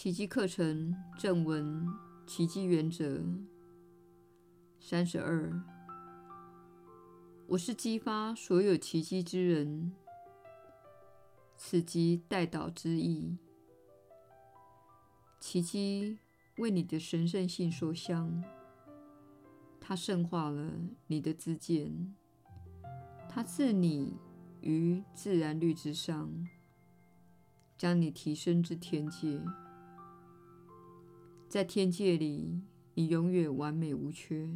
奇迹课程正文：奇迹原则三十二。我是激发所有奇迹之人，此即代祷之意。奇迹为你的神圣性所向，它圣化了你的自见，它置你于自然律之上，将你提升至天界。在天界里，你永远完美无缺。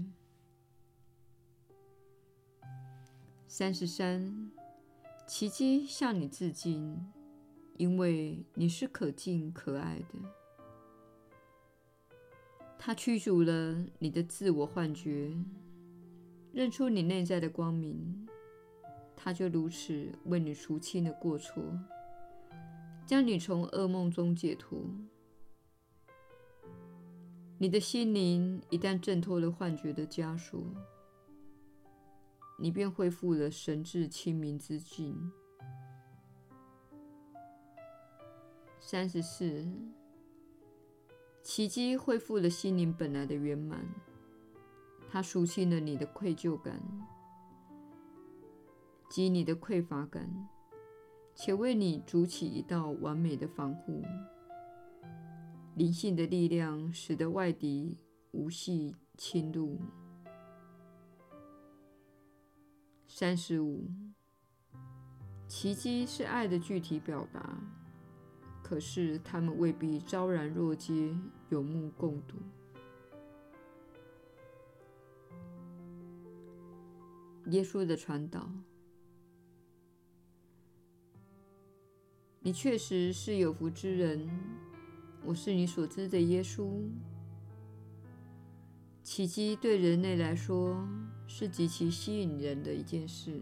三十三，奇迹向你致敬，因为你是可敬可爱的。它驱逐了你的自我幻觉，认出你内在的光明。它就如此为你赎清了过错，将你从噩梦中解脱。你的心灵一旦挣脱了幻觉的枷锁，你便恢复了神智清明之境。三十四，奇迹恢复了心灵本来的圆满，它赎清了你的愧疚感及你的匮乏感，且为你筑起一道完美的防护。灵性的力量使得外敌无隙侵入。三十五，奇迹是爱的具体表达，可是他们未必昭然若揭，有目共睹。耶稣的传导，你确实是有福之人。我是你所知的耶稣。奇迹对人类来说是极其吸引人的一件事。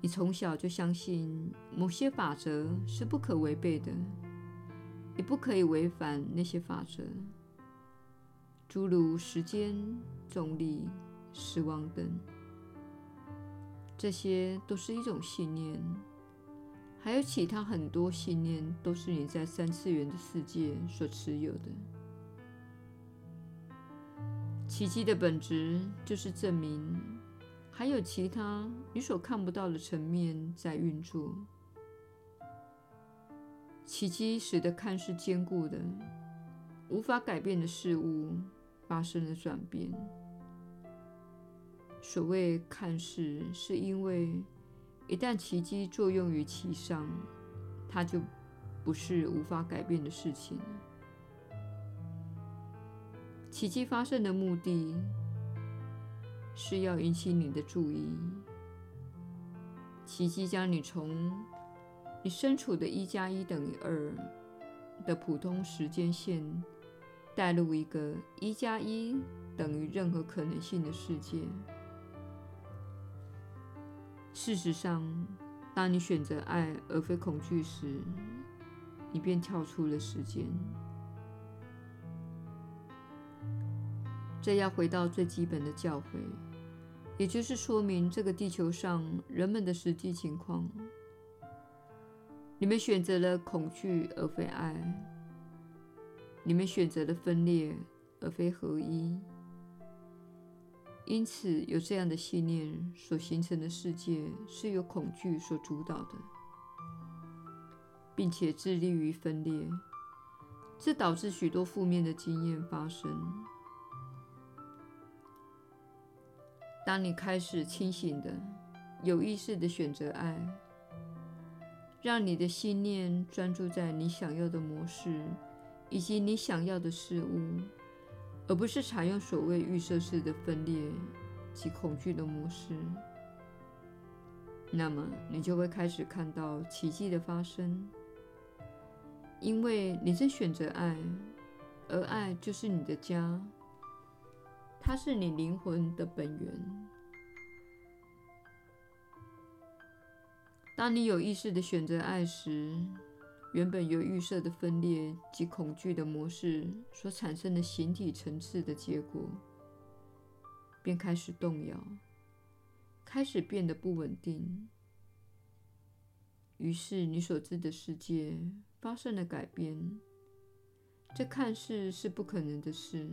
你从小就相信某些法则是不可违背的，也不可以违反那些法则，诸如时间、重力、死亡等。这些都是一种信念。还有其他很多信念，都是你在三次元的世界所持有的。奇迹的本质就是证明，还有其他你所看不到的层面在运作。奇迹使得看似坚固的、无法改变的事物发生了转变。所谓看似，是因为。一旦奇迹作用于其上，它就不是无法改变的事情。奇迹发生的目的是要引起你的注意。奇迹将你从你身处的一加一等于二的普通时间线带入一个一加一等于任何可能性的世界。事实上，当你选择爱而非恐惧时，你便跳出了时间。这要回到最基本的教诲，也就是说明这个地球上人们的实际情况。你们选择了恐惧而非爱，你们选择了分裂而非合一。因此，有这样的信念所形成的世界是由恐惧所主导的，并且致力于分裂，这导致许多负面的经验发生。当你开始清醒的、有意识的选择爱，让你的信念专注在你想要的模式以及你想要的事物。而不是采用所谓预设式的分裂及恐惧的模式，那么你就会开始看到奇迹的发生，因为你正选择爱，而爱就是你的家，它是你灵魂的本源。当你有意识地选择爱时，原本有预设的分裂及恐惧的模式所产生的形体层次的结果，便开始动摇，开始变得不稳定。于是你所知的世界发生了改变。这看似是不可能的事。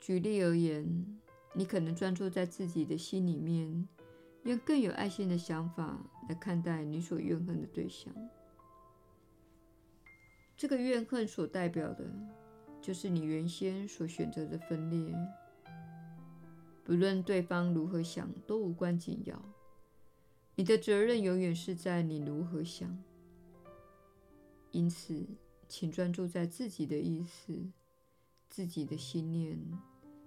举例而言，你可能专注在自己的心里面，用更有爱心的想法来看待你所怨恨的对象。这个怨恨所代表的，就是你原先所选择的分裂。不论对方如何想，都无关紧要。你的责任永远是在你如何想。因此，请专注在自己的意识、自己的信念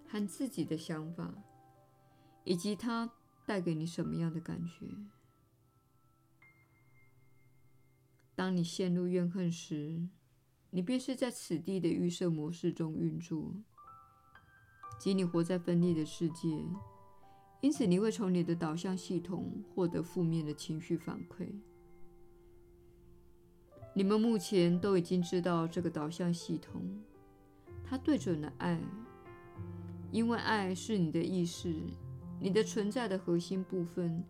和自己的想法，以及他带给你什么样的感觉。当你陷入怨恨时，你便是在此地的预设模式中运作。即你活在分裂的世界，因此你会从你的导向系统获得负面的情绪反馈。你们目前都已经知道这个导向系统，它对准了爱，因为爱是你的意识，你的存在的核心部分。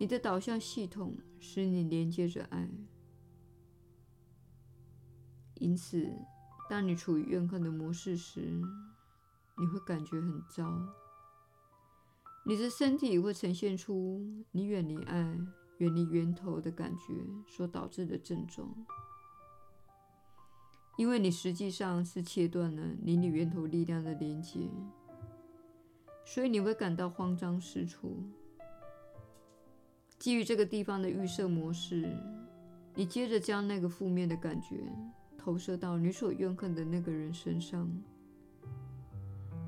你的导向系统使你连接着爱，因此，当你处于怨恨的模式时，你会感觉很糟，你的身体会呈现出你远离爱、远离源头的感觉所导致的症状，因为你实际上是切断了你与源头力量的连接，所以你会感到慌张失措。基于这个地方的预设模式，你接着将那个负面的感觉投射到你所怨恨的那个人身上。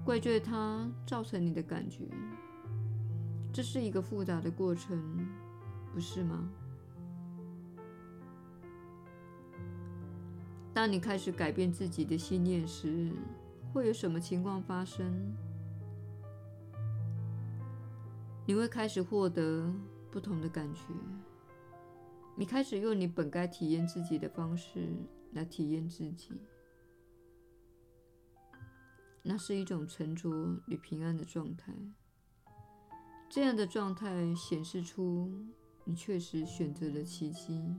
怪罪他造成你的感觉，这是一个复杂的过程，不是吗？当你开始改变自己的信念时，会有什么情况发生？你会开始获得不同的感觉，你开始用你本该体验自己的方式来体验自己。那是一种沉着与平安的状态。这样的状态显示出你确实选择了奇迹。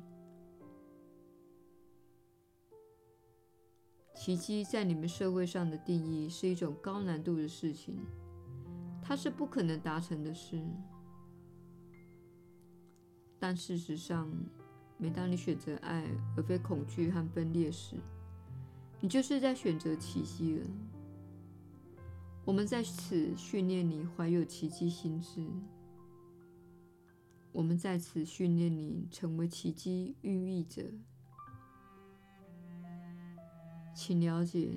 奇迹在你们社会上的定义是一种高难度的事情，它是不可能达成的事。但事实上，每当你选择爱而非恐惧和分裂时，你就是在选择奇迹了。我们在此训练你怀有奇迹心智。我们在此训练你成为奇迹孕育者。请了解，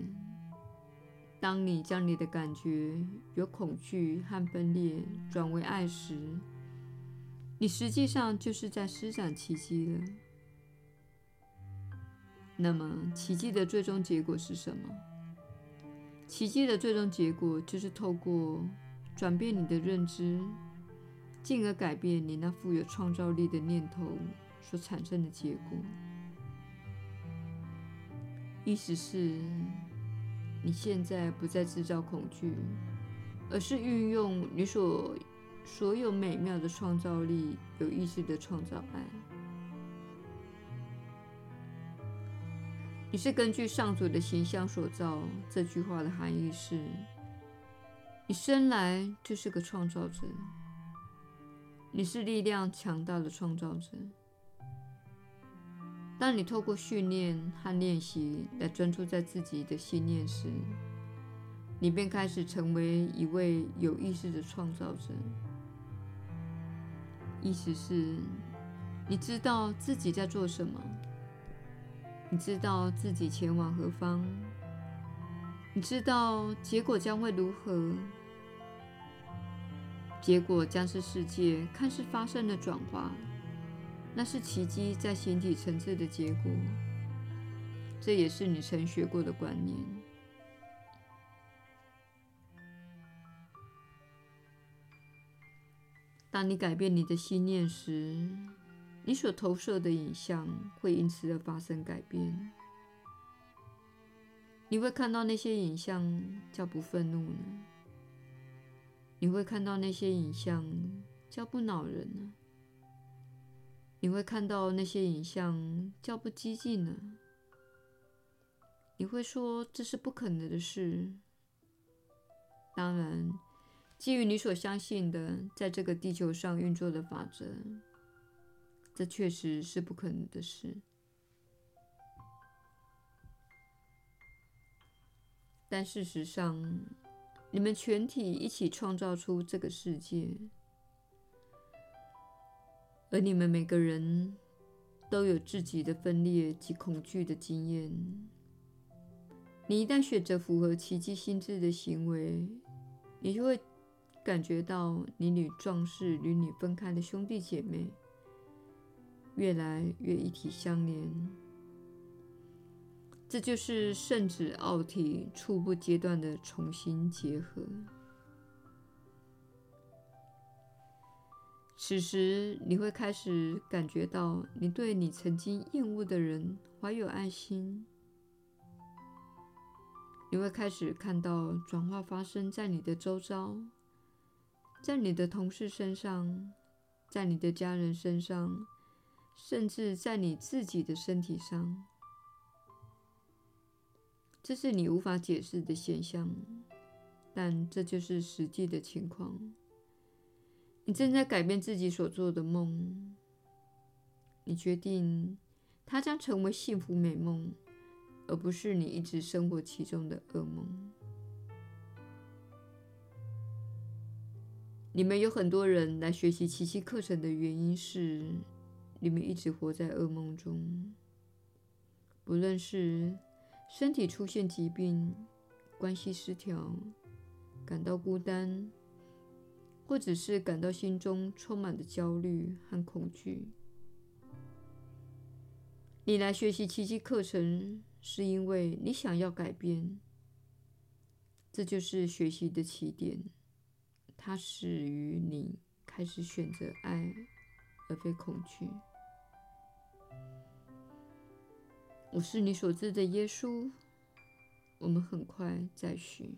当你将你的感觉由恐惧和分裂转为爱时，你实际上就是在施展奇迹了。那么，奇迹的最终结果是什么？奇迹的最终结果就是透过转变你的认知，进而改变你那富有创造力的念头所产生的结果。意思是，你现在不再制造恐惧，而是运用你所所有美妙的创造力，有意识地创造爱。你是根据上主的形象所造。这句话的含义是：你生来就是个创造者，你是力量强大的创造者。当你透过训练和练习来专注在自己的信念时，你便开始成为一位有意识的创造者。意思是，你知道自己在做什么。你知道自己前往何方，你知道结果将会如何，结果将是世界看似发生了转化，那是奇迹在形体层次的结果，这也是你曾学过的观念。当你改变你的信念时，你所投射的影像会因此而发生改变。你会看到那些影像叫不愤怒呢？你会看到那些影像叫不恼人呢？你会看到那些影像较不激进呢？你会说这是不可能的事。当然，基于你所相信的，在这个地球上运作的法则，这确实是不可能的事。但事实上，你们全体一起创造出这个世界，而你们每个人都有自己的分裂及恐惧的经验。你一旦选择符合奇迹心智的行为，你就会感觉到你与壮士与你分开的兄弟姐妹越来越一体相连。这就是圣子奥体初步阶段的重新结合。此时，你会开始感觉到你对你曾经厌恶的人怀有爱心。你会开始看到转化发生在你的周遭，在你的同事身上，在你的家人身上，甚至在你自己的身体上。这是你无法解释的现象，但这就是实际的情况。你正在改变自己所做的梦。你决定它将成为幸福美梦，而不是你一直生活其中的噩梦。你们有很多人来学习奇迹课程的原因是，你们一直活在噩梦中，不论是。身体出现疾病、关系失调、感到孤单，或者是感到心中充满的焦虑和恐惧。你来学习奇迹课程，是因为你想要改变。这就是学习的起点，它始于你开始选择爱，而非恐惧。我是你所知的耶稣。我们很快再续。